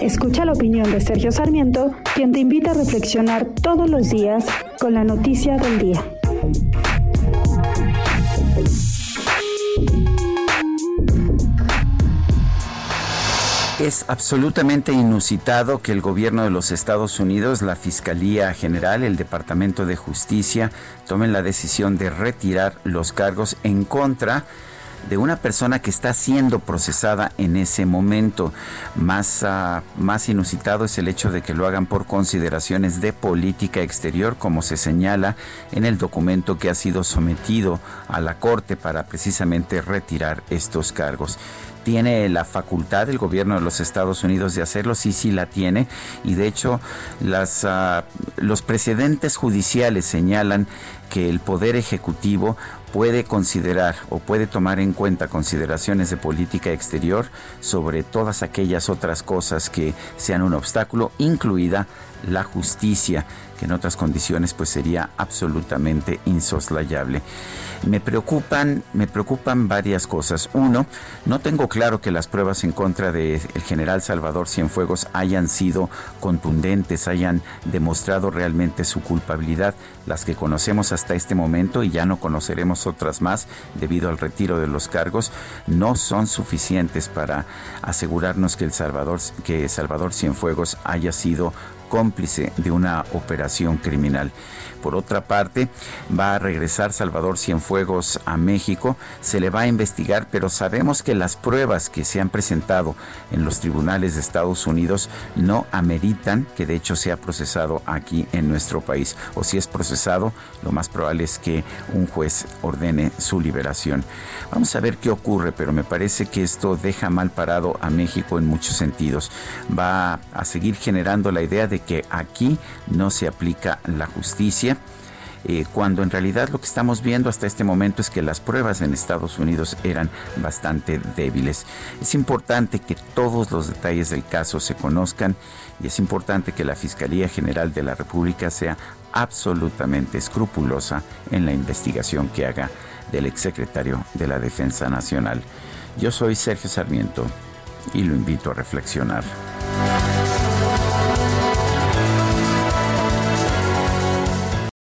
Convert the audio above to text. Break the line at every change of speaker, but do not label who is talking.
Escucha la opinión de Sergio Sarmiento, quien te invita a reflexionar todos los días con la noticia del día.
Es absolutamente inusitado que el gobierno de los Estados Unidos, la Fiscalía General, el Departamento de Justicia, tomen la decisión de retirar los cargos en contra de una persona que está siendo procesada en ese momento. Más, uh, más inusitado es el hecho de que lo hagan por consideraciones de política exterior, como se señala en el documento que ha sido sometido a la Corte para precisamente retirar estos cargos tiene la facultad el gobierno de los Estados Unidos de hacerlo, sí, sí la tiene, y de hecho las, uh, los precedentes judiciales señalan que el Poder Ejecutivo puede considerar o puede tomar en cuenta consideraciones de política exterior sobre todas aquellas otras cosas que sean un obstáculo, incluida la justicia, que en otras condiciones pues sería absolutamente insoslayable. Me preocupan, me preocupan varias cosas. Uno, no tengo claro que las pruebas en contra del general Salvador Cienfuegos hayan sido contundentes, hayan demostrado realmente su culpabilidad. Las que conocemos hasta este momento y ya no conoceremos otras más debido al retiro de los cargos, no son suficientes para asegurarnos que el Salvador, que Salvador Cienfuegos haya sido cómplice de una operación criminal. Por otra parte, va a regresar Salvador Cienfuegos a México, se le va a investigar, pero sabemos que las pruebas que se han presentado en los tribunales de Estados Unidos no ameritan que de hecho sea procesado aquí en nuestro país. O si es procesado, lo más probable es que un juez ordene su liberación. Vamos a ver qué ocurre, pero me parece que esto deja mal parado a México en muchos sentidos. Va a seguir generando la idea de que aquí no se aplica la justicia. Eh, cuando en realidad lo que estamos viendo hasta este momento es que las pruebas en Estados Unidos eran bastante débiles. Es importante que todos los detalles del caso se conozcan y es importante que la Fiscalía General de la República sea absolutamente escrupulosa en la investigación que haga del exsecretario de la Defensa Nacional. Yo soy Sergio Sarmiento y lo invito a reflexionar.